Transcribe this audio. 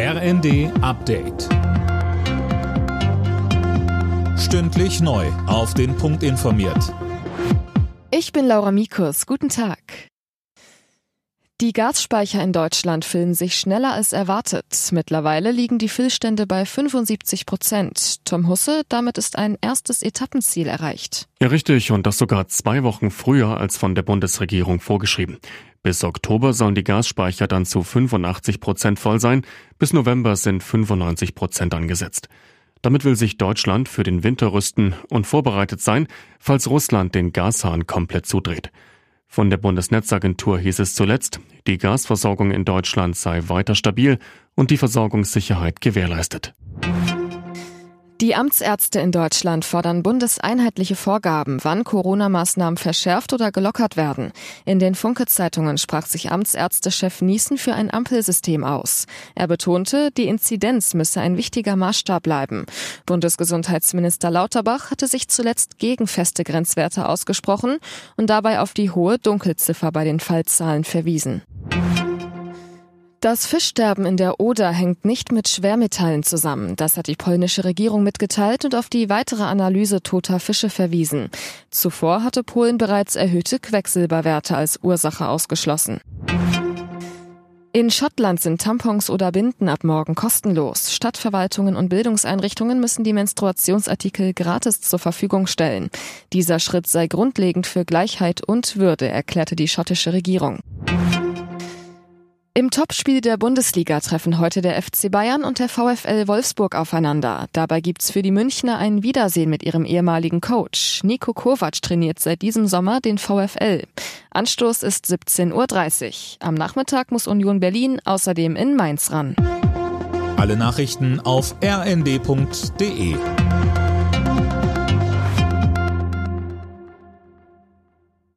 RND Update. Stündlich neu. Auf den Punkt informiert. Ich bin Laura Mikus. Guten Tag. Die Gasspeicher in Deutschland füllen sich schneller als erwartet. Mittlerweile liegen die Füllstände bei 75 Prozent. Tom Husse, damit ist ein erstes Etappenziel erreicht. Ja, richtig. Und das sogar zwei Wochen früher als von der Bundesregierung vorgeschrieben. Bis Oktober sollen die Gasspeicher dann zu 85 Prozent voll sein. Bis November sind 95 Prozent angesetzt. Damit will sich Deutschland für den Winter rüsten und vorbereitet sein, falls Russland den Gashahn komplett zudreht. Von der Bundesnetzagentur hieß es zuletzt, die Gasversorgung in Deutschland sei weiter stabil und die Versorgungssicherheit gewährleistet. Die Amtsärzte in Deutschland fordern bundeseinheitliche Vorgaben, wann Corona-Maßnahmen verschärft oder gelockert werden. In den Funke-Zeitungen sprach sich Amtsärztechef Niesen für ein Ampelsystem aus. Er betonte, die Inzidenz müsse ein wichtiger Maßstab bleiben. Bundesgesundheitsminister Lauterbach hatte sich zuletzt gegen feste Grenzwerte ausgesprochen und dabei auf die hohe Dunkelziffer bei den Fallzahlen verwiesen. Das Fischsterben in der Oder hängt nicht mit Schwermetallen zusammen. Das hat die polnische Regierung mitgeteilt und auf die weitere Analyse toter Fische verwiesen. Zuvor hatte Polen bereits erhöhte Quecksilberwerte als Ursache ausgeschlossen. In Schottland sind Tampons oder Binden ab morgen kostenlos. Stadtverwaltungen und Bildungseinrichtungen müssen die Menstruationsartikel gratis zur Verfügung stellen. Dieser Schritt sei grundlegend für Gleichheit und Würde, erklärte die schottische Regierung. Im Topspiel der Bundesliga treffen heute der FC Bayern und der VfL Wolfsburg aufeinander. Dabei gibt's für die Münchner ein Wiedersehen mit ihrem ehemaligen Coach. Nico Kovac trainiert seit diesem Sommer den VfL. Anstoß ist 17.30 Uhr. Am Nachmittag muss Union Berlin außerdem in Mainz ran. Alle Nachrichten auf rnd.de